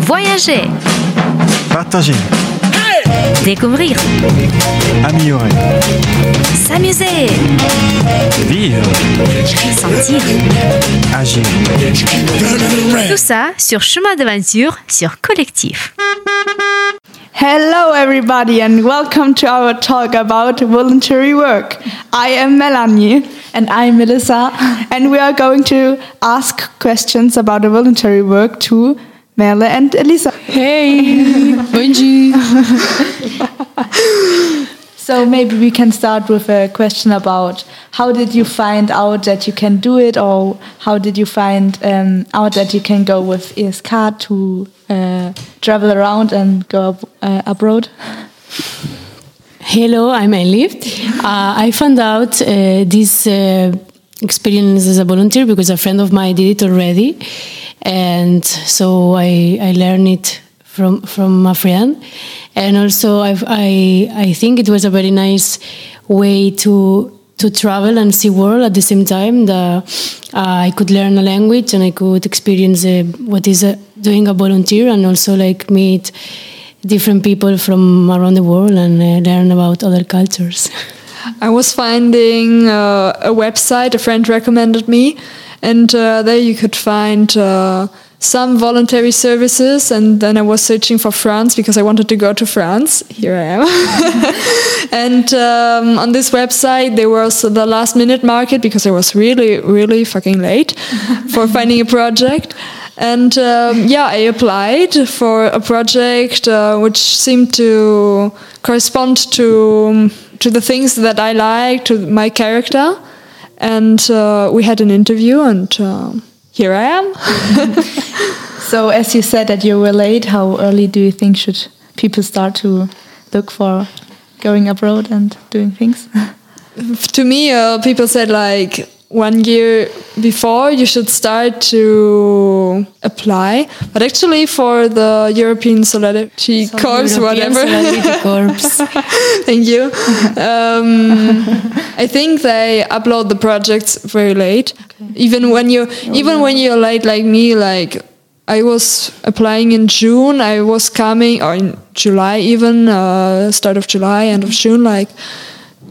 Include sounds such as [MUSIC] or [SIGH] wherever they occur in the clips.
Voyager, Partager, découvrir, améliorer, s'amuser, vivre, sentir. agir. Tout ça sur Chemin d'aventure sur Collectif. Hello, everybody, and welcome to our talk about voluntary work. I am Melanie. And I'm Melissa. And we are going to ask questions about the voluntary work to Merle and Elisa. Hey, [LAUGHS] bonjour. [LAUGHS] So maybe we can start with a question about how did you find out that you can do it, or how did you find um, out that you can go with ESC to uh, travel around and go ab uh, abroad? Hello, I'm Elif. Uh, I found out uh, this uh, experience as a volunteer because a friend of mine did it already, and so I, I learned it from from a friend, and also I've, I I think it was a very nice way to to travel and see world at the same time. The, uh, I could learn a language and I could experience uh, what is uh, doing a volunteer and also like meet different people from around the world and uh, learn about other cultures. [LAUGHS] I was finding uh, a website a friend recommended me, and uh, there you could find uh, some voluntary services. And then I was searching for France because I wanted to go to France. Here I am. [LAUGHS] and um, on this website, there was the last minute market because I was really, really fucking late [LAUGHS] for finding a project. And um, yeah, I applied for a project uh, which seemed to correspond to to the things that I like, to my character. And uh, we had an interview, and uh, here I am. [LAUGHS] So, as you said that you were late, how early do you think should people start to look for going abroad and doing things? to me, uh, people said like one year before you should start to apply. But actually, for the European Solidarity Corps, European whatever. Solidarity Corps. [LAUGHS] Thank you. Um, [LAUGHS] I think they upload the projects very late. Okay. Even when you, even when you're late like me, like I was applying in June. I was coming, or in July even, uh, start of July, end of June, like,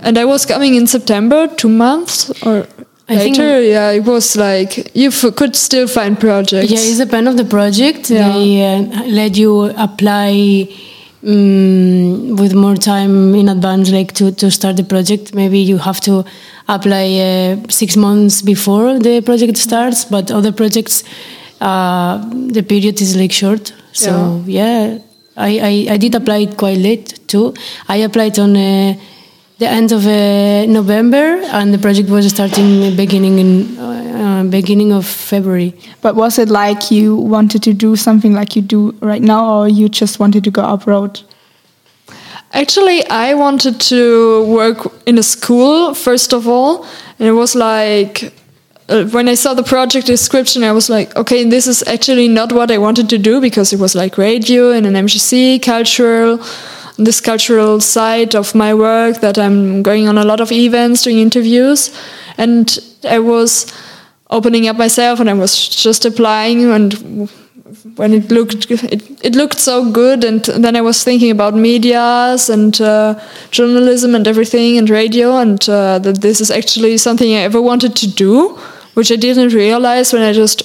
and I was coming in September, two months or I think- yeah, it was like you f- could still find projects. Yeah, it's depend of the project. Yeah. They uh, let you apply um, with more time in advance, like to, to start the project. Maybe you have to apply uh, six months before the project starts, but other projects, uh, the period is like short. So yeah, I, I, I did apply it quite late too. I applied on. Uh, the end of uh, November, and the project was starting beginning in uh, uh, beginning of February. But was it like you wanted to do something like you do right now, or you just wanted to go abroad? Actually, I wanted to work in a school first of all, and it was like uh, when I saw the project description, I was like, okay, this is actually not what I wanted to do because it was like radio and an MJC, cultural, this cultural side of my work that I'm going on a lot of events, doing interviews, and I was opening up myself and I was just applying and when it looked it, it looked so good and then i was thinking about medias and uh, journalism and everything and radio and uh, that this is actually something i ever wanted to do which i didn't realize when i just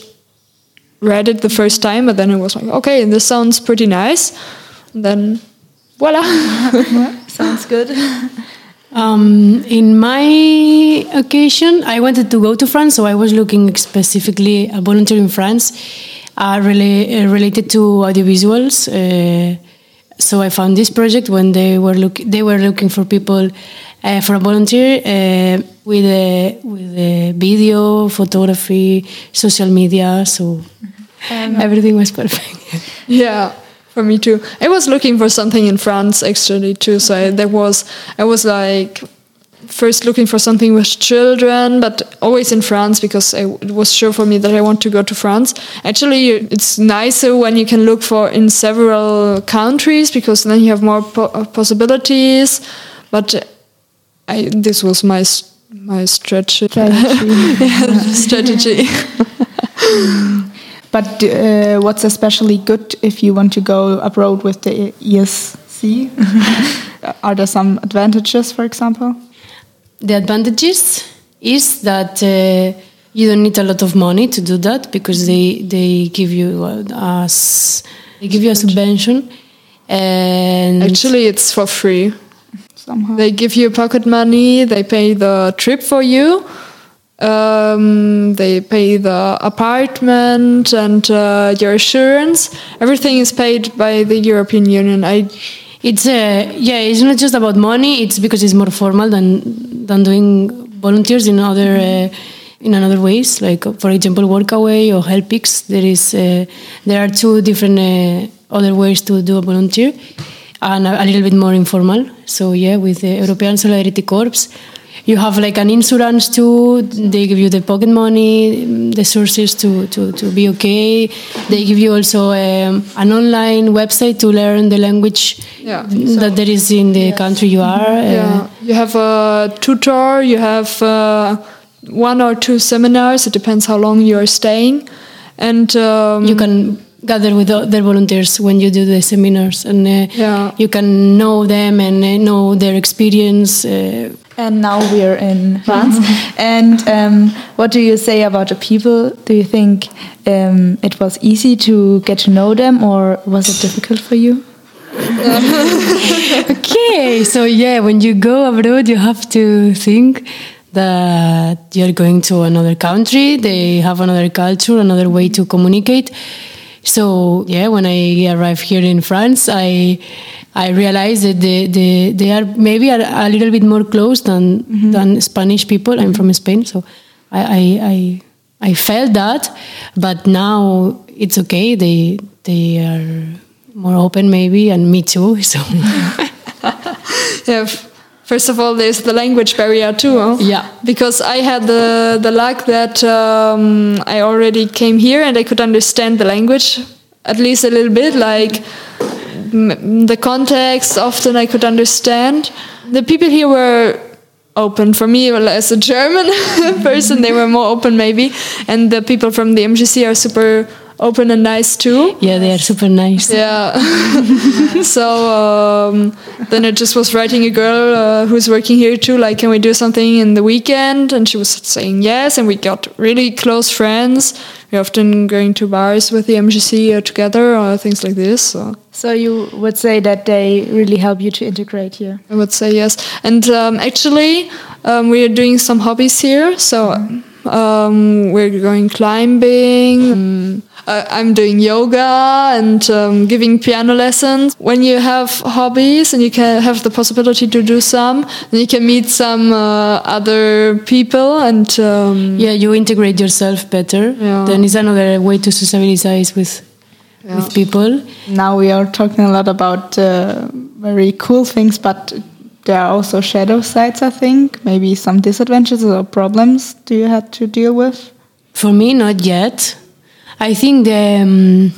read it the first time but then i was like okay this sounds pretty nice. And then voila [LAUGHS] Sounds good. [LAUGHS] Um, in my occasion, I wanted to go to France, so I was looking specifically a volunteer in France, uh, rela- uh, related to audiovisuals. Uh, so I found this project when they were look they were looking for people uh, for a volunteer uh, with a with a video, photography, social media. So everything was perfect. [LAUGHS] Yeah, for me too. I was looking for something in France actually too. So I, there was I was like first looking for something with children, but always in France because I, it was sure for me that I want to go to France. Actually, it's nicer when you can look for in several countries because then you have more po- uh, possibilities. But I this was my my stretch Strategy. [LAUGHS] Yeah, strategy. [LAUGHS] But uh, what's especially good if you want to go abroad with the ESC? [LAUGHS] Are there some advantages, for example? The advantages is that uh, you don't need a lot of money to do that because they they give you uh, as they give you a subvention and Actually, it's for free. Somehow. They give you pocket money. They pay the trip for you. Um, they pay the apartment and uh, your insurance. Everything is paid by the European Union. I It's uh, yeah, it's not just about money. It's because it's more formal than than doing volunteers in other uh, in another ways. Like for example, Workaway or HelpX. There is uh, there are two different uh, other ways to do a volunteer, and a, a little bit more informal. So yeah, with the European Solidarity Corps. You have like an insurance too. They give you the pocket money, the sources to, to, to be okay. They give you also um, an online website to learn the language Yeah. that there is in the country you are. Uh, yeah, you have a tutor. You have uh, one or two seminars. It depends how long you are staying, and um, You can gather with other volunteers when you do the seminars, and uh, Yeah. you can know them and uh, know their experience. Uh, And now we're in [LAUGHS] France. and um, what do you say about the people? Do you think um, it was easy to get to know them, or was it difficult for you? [LAUGHS] okay, so yeah, when you go abroad, you have to think that you're going to another country. They have another culture, another way to communicate. So yeah, when I arrived here in France, I I realized that they they, they are maybe a, a little bit more close than than Spanish people. I'm from Spain, so I I, I I felt that, but now it's okay. They they are more open maybe, and me too. [LAUGHS] So [LAUGHS] Yeah, first of all, there's the language barrier too. huh? Yeah. Because I had the the luck that um, I already came here and I could understand the language at least a little bit, like the context. Often I could understand. The people here were open for me well, as a German [LAUGHS] person. They were more open maybe, and the people from the MJC are super open and nice too. yeah, they are super nice. Yeah. [LAUGHS] so um, then I just was writing a girl uh, who's working here too, like, can we do something in the weekend? And she was saying yes, and we got really close friends. We're often going to bars with the MJC together or things like this. So So you would say that they really help you to integrate here. I would say yes. And um, actually, um, we are doing some hobbies here. So um, we're going climbing. Um, uh, I'm doing yoga and um, giving piano lessons. When you have hobbies and you can have the possibility to do some, then you can meet some uh, other people and um, Yeah, you integrate yourself better. Yeah. Then it's another way to socialize with with people. Now we are talking a lot about uh, very cool things, but there are also shadow sides, I think. Maybe some disadvantages or problems do you have to deal with? For me, not yet. I think the um,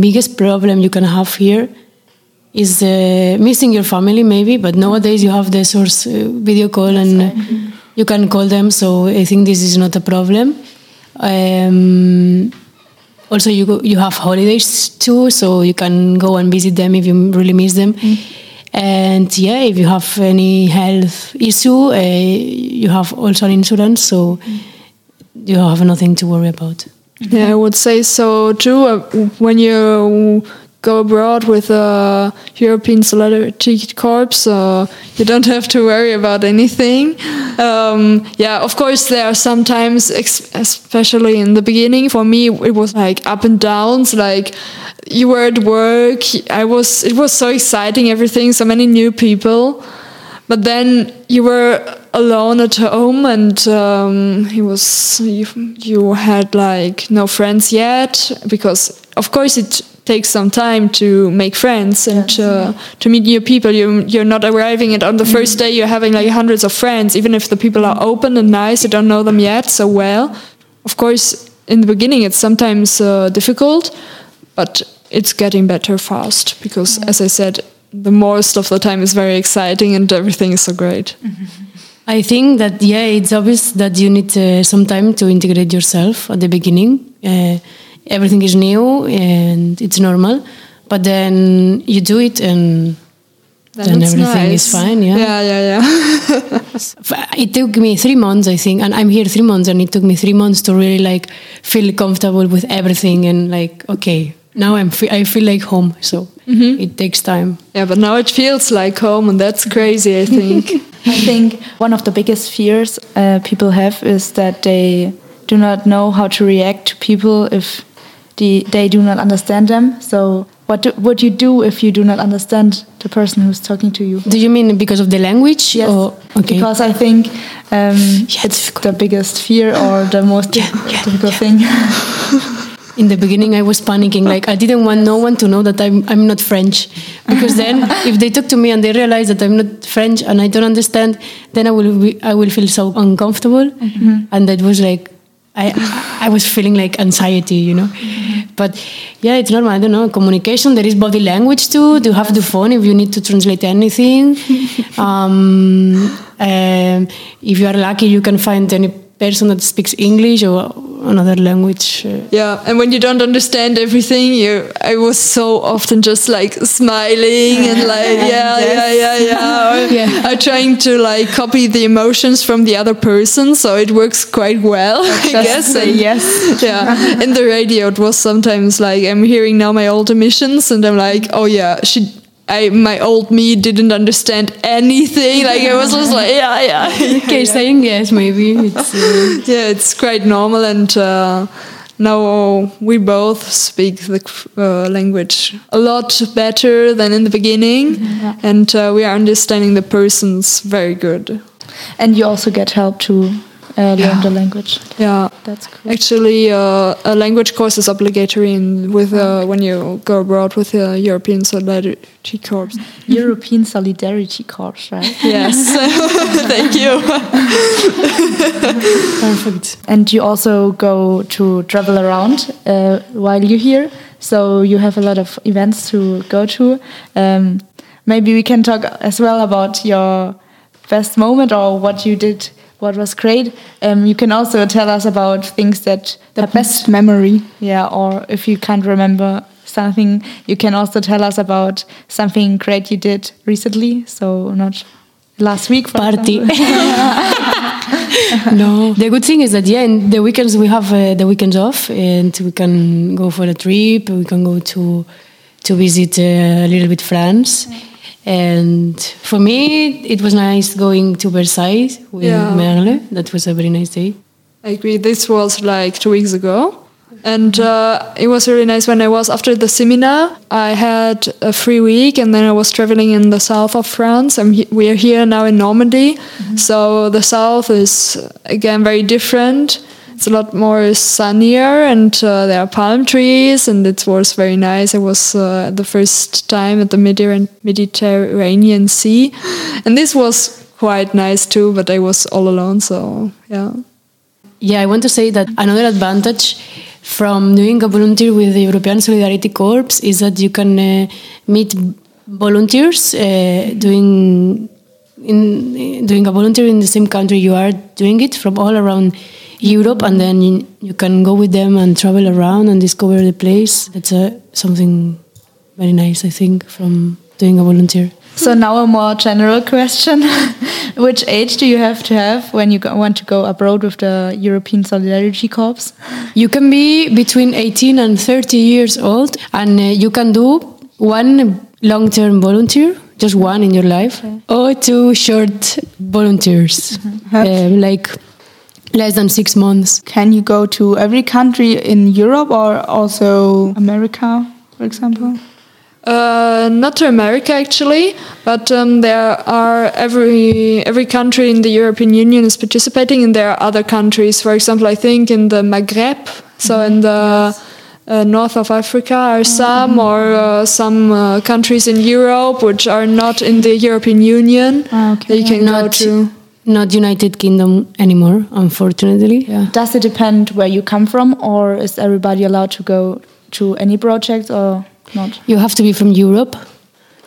biggest problem you can have here is uh, missing your family, maybe. But nowadays you have the source uh, video call and you can call them. So I think this is not a problem. Um, also, you go, you have holidays too, so you can go and visit them if you really miss them. And yeah, if you have any health issue, uh, you have also an insurance, so you have nothing to worry about. Yeah, I would say so too. Uh, when you go abroad with a European Solidarity Corps, uh, you don't have to worry about anything. Um, yeah, of course, there are sometimes, especially in the beginning, for me, it was like up and downs. Like you were at work, I was. It was so exciting, everything, so many new people. But then you were alone at home, and um, he was you, you had like no friends yet because, of course, it takes some time to make friends and uh, to meet new people. You you're not arriving and on the first day you're having like hundreds of friends, even if the people are open and nice. You don't know them yet so well. Of course, in the beginning it's sometimes uh, difficult, but it's getting better fast because, as I said, the most of the time is very exciting and everything is so great. [LAUGHS] I think that yeah, it's obvious that you need uh, some time to integrate yourself at the beginning. Uh, everything is new and it's normal. But then you do it and then, it's everything nice. is fine. Yeah. Yeah, yeah, yeah. [LAUGHS] It took me three months, I think, and I'm here three months, and it took me three months to really like feel comfortable with everything and like okay, now I'm fe- I feel like home. So it takes time. yeah, but now it feels like home, and that's crazy. I think. [LAUGHS] I think one of the biggest fears uh, people have is that they do not know how to react to people if the, they do not understand them. So, what do, would you do if you do not understand the person who's talking to you? Do you mean because of the language? Yes, Or, okay. because I think um, it's the biggest fear or the most [LAUGHS] difficult thing. [LAUGHS] in the beginning I was panicking like I didn't want no one to know that I'm I'm not French because then [LAUGHS] if they talk to me and they realize that I'm not French and I don't understand then I will be, I will feel so uncomfortable and that was like I I was feeling like anxiety you know? But yeah it's normal I don't know communication there is body language too. To have the phone if you need to translate anything. [LAUGHS] Um, um, if you are lucky you can find any person that speaks English or another language uh, Yeah, and when you don't understand everything, you I was so often just like smiling and [LAUGHS] like yeah, yeah, yeah, yeah, or [LAUGHS] Yeah. I'm trying to like copy the emotions from the other person, so it works quite well, [LAUGHS] I Just guess. say And- yes. yeah, in the radio, it was sometimes like I'm hearing now my old emissions, and I'm like, oh yeah, she. I my old me didn't understand anything. Like I was just like, yeah, yeah. [LAUGHS] okay, saying yes, maybe. It's, uh, [LAUGHS] yeah, it's quite normal, and uh, now we both speak the uh, language a lot better than in the beginning, and uh, we are understanding the persons very good. And you also get help to uh, learn Yeah. the language. Yeah, That's cool. actually, uh, a language course is obligatory in, with uh, when you go abroad with the European Solidarity Corps. [LAUGHS] European Solidarity Corps, right? [LAUGHS] Yes, [LAUGHS] thank you. perfect. And you also go to travel around uh, while you're here. So you have a lot of events to go to. Um, maybe we can talk as well about your best moment or what you did, what was great. Um, you can also tell us about things that The best memory. yeah, or if you can't remember something, you can also tell us about something great you did recently. So not last week, for Party. [LAUGHS] no. The good thing is that, yeah, in the weekends we have uh, the weekends off and we can go for a trip, we can go to, to visit uh, a little bit France. And for me, it was nice going to Versailles with Yeah. Merle. That was a very nice day. I agree. This was like two weeks ago. And uh, it was really nice when I was after the seminar. I had a free week, and then I was traveling in the south of France. And he- we are here now in Normandy, so the south is again very different. It's a lot more sunnier, and uh, there are palm trees, and it was very nice. I was uh, the first time at the Mediter- Mediterranean Sea, and this was quite nice too. But I was all alone, so yeah. Yeah, I want to say that another advantage from doing a volunteer with the European Solidarity Corps is that you can uh, meet volunteers uh, doing in doing a volunteer in the same country you are doing it from all around Europe, and then you, you can go with them and travel around and discover the place. That's uh, something very nice, I think, from doing a volunteer. So now a more general question: [LAUGHS] Which age do you have to have when you go, want to go abroad with the European Solidarity Corps? You can be between 18 and 30 years old, and uh, you can do one long term volunteer, just one in your life, or two short volunteers, um, like less than six months. Can you go to every country in Europe or also America, for example? Uh, not to America actually, but um, there are every every country in the European Union is participating, and there are other countries. For example, I think in the Maghreb, so in the uh, north of Africa, are some, or uh, some uh, countries in Europe which are not in the European Union. Ah, okay. that you can go to. Not United Kingdom anymore, unfortunately. Yeah. Does it depend where you come from, or is everybody allowed to go to any project or not? You have to be from Europe,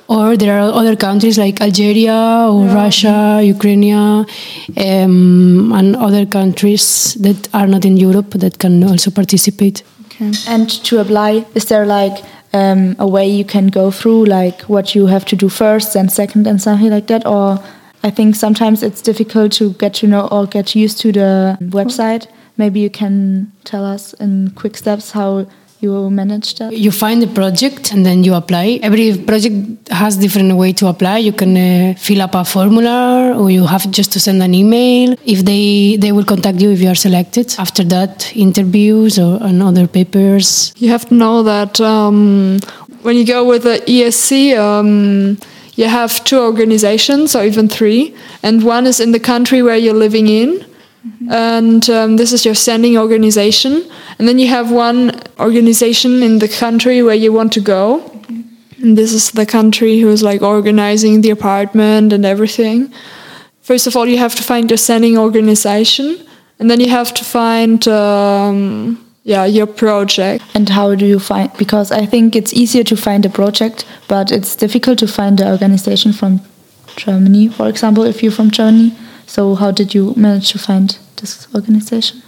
or there are other countries like Algeria or Russia, Ukraine, um, and other countries that are not in Europe that can also participate. Okay. And to apply, is there like um, a way you can go through, like what you have to do first and second and something like that? Or I think sometimes it's difficult to get to know or get used to the website. Maybe you can tell us in quick steps how you manage that? You find a project and then you apply. Every project has different way to apply. You can uh, fill up a formula or you have just to send an email. If they they will contact you if you are selected. After that, interviews or and other papers. You have to know that um, when you go with the ESC. Um, you have two organizations or even three, and one is in the country where you're living in, Mm-hmm. And um, this is your sending organization. And then you have one organization in the country where you want to go. Mm-hmm. And this is the country who's like organizing the apartment and everything. First of all, you have to find your sending organization. And then you have to find, um, yeah, your project. And how do you find? Because I think it's easier to find a project, but it's difficult to find the organization from Germany, for example, if you're from Germany. So, how did you manage to find this organization?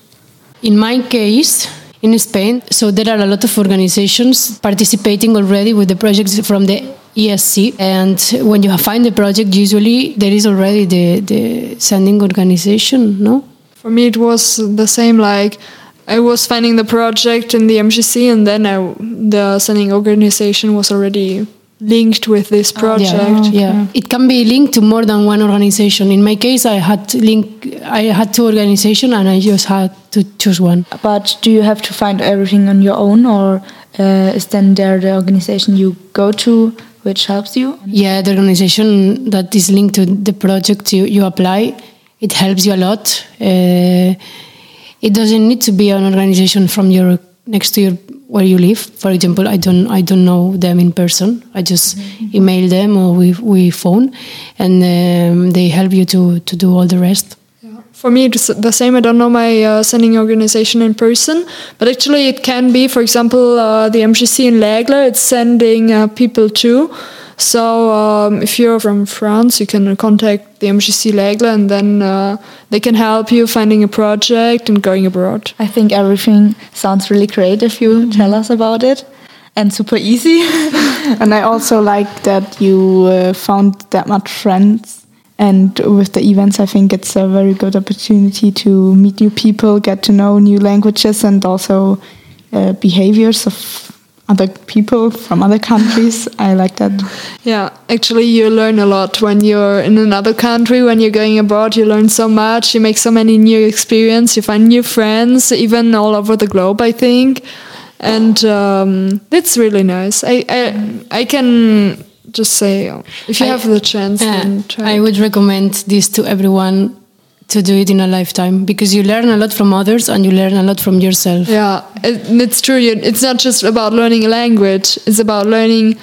In my case, in Spain, so there are a lot of organizations participating already with the projects from the ESC. And when you find the project, usually there is already the, the sending organization, no? For me, it was the same like I was finding the project in the MJC, and then I, the sending organization was already linked with this project. Yeah, yeah, it can be linked to more than one organization. In my case, I had link. I had two organizations, and I just had to choose one. But do you have to find everything on your own, or uh, is then there the organization you go to which helps you? Yeah, the organization that is linked to the project you, you apply, it helps you a lot. Uh, it doesn't need to be an organization from your next to your where you live. For example, I don't I don't know them in person. I just mm-hmm. email them or we we phone, and um, they help you to to do all the rest. For me, it's the same. I don't know my uh, sending organization in person, but actually, it can be. For example, uh, the MJC in L'Aigle, it's sending uh, people too. So um, if you're from France, you can contact the MJC L'Aigle and then uh, they can help you finding a project and going abroad. I think everything sounds really great if you mm-hmm. tell us about it and super easy. [LAUGHS] and I also like that you uh, found that much friends. And with the events, I think it's a very good opportunity to meet new people, get to know new languages, and also uh, behaviors of other people from other countries. I like that. Yeah, actually, you learn a lot when you're in another country. When you're going abroad, you learn so much. You make so many new experiences. You find new friends, even all over the globe. I think, and um, it's really nice. I I, I can just say if you I, have the chance, uh, I would recommend this to everyone to do it in a lifetime because you learn a lot from others and you learn a lot from yourself. Yeah, it, it's true. It's not just about learning a language; it's about learning,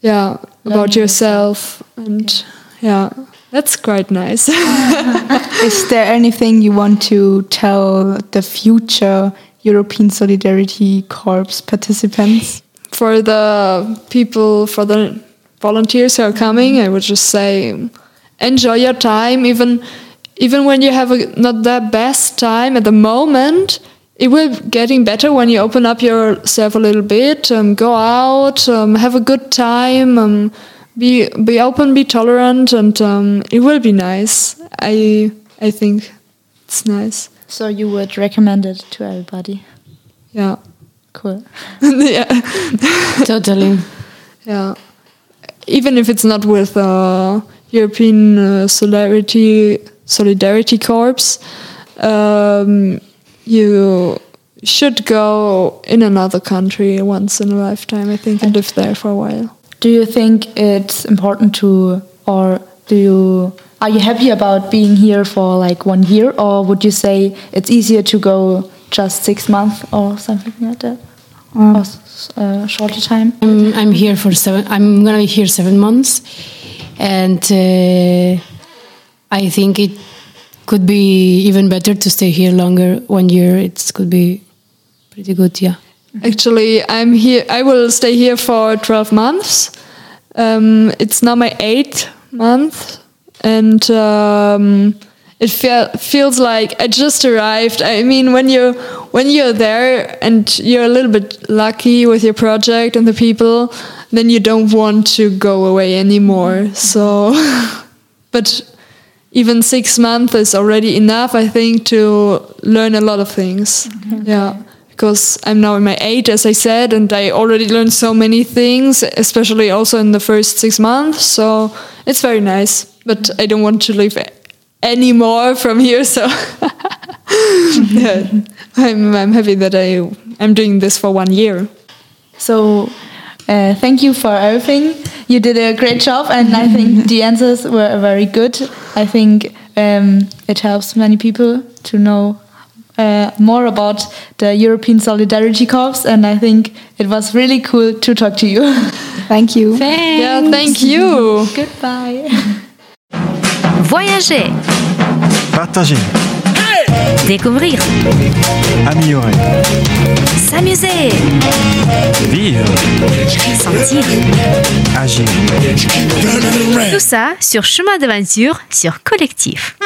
yeah, about yourself, and yeah, that's quite nice. [LAUGHS] Is there anything you want to tell the future European Solidarity Corps participants? For the people, for the volunteers who are coming, I would just say, enjoy your time, even even when you have a, not the best time at the moment, it will getting better when you open up yourself a little bit, um, go out, um, have a good time, um, be be open, be tolerant, and um, it will be nice. I I think it's nice. So you would recommend it to everybody? Yeah. Cool. [LAUGHS] yeah. [LAUGHS] totally. Yeah. Even if it's not with uh, European uh, solidarity Solidarity Corps, um, you should go in another country once in a lifetime, I think, and live there for a while. Do you think it's important to, or do you, are you happy about being here for like one year, or would you say it's easier to go just six months or something like that? Or a uh, shorter time? I'm, I'm here for seven, I'm gonna be here seven months, and uh, I think it could be even better to stay here longer. One year, it could be pretty good. Yeah. Actually, I'm here. I will stay here for twelve months. Um, it's now my eighth month, and um, it feel, feels like I just arrived. I mean, when you when you're there and you're a little bit lucky with your project and the people, then you don't want to go away anymore. So, [LAUGHS] but even six months is already enough, I think, to learn a lot of things. Yeah. Because I'm now in my age, as I said, and I already learned so many things, especially also in the first six months. So it's very nice, but I don't want to leave any more from here. So [LAUGHS] yeah, I'm, I'm happy that I I'm doing this for one year. So, uh, thank you for everything. You did a great job, and I think [LAUGHS] the answers were very good. I think um, it helps many people to know uh, more about the European Solidarity Corps, and I think it was really cool to talk to you. [LAUGHS] thank you. Thanks. Yeah, thank you. Goodbye. [LAUGHS] Voyager, Partager. Découvrir, Améliorer. s'amuser, Vivre. sentir. Agir. Tout ça sur Chemin d'aventure sur Collectif.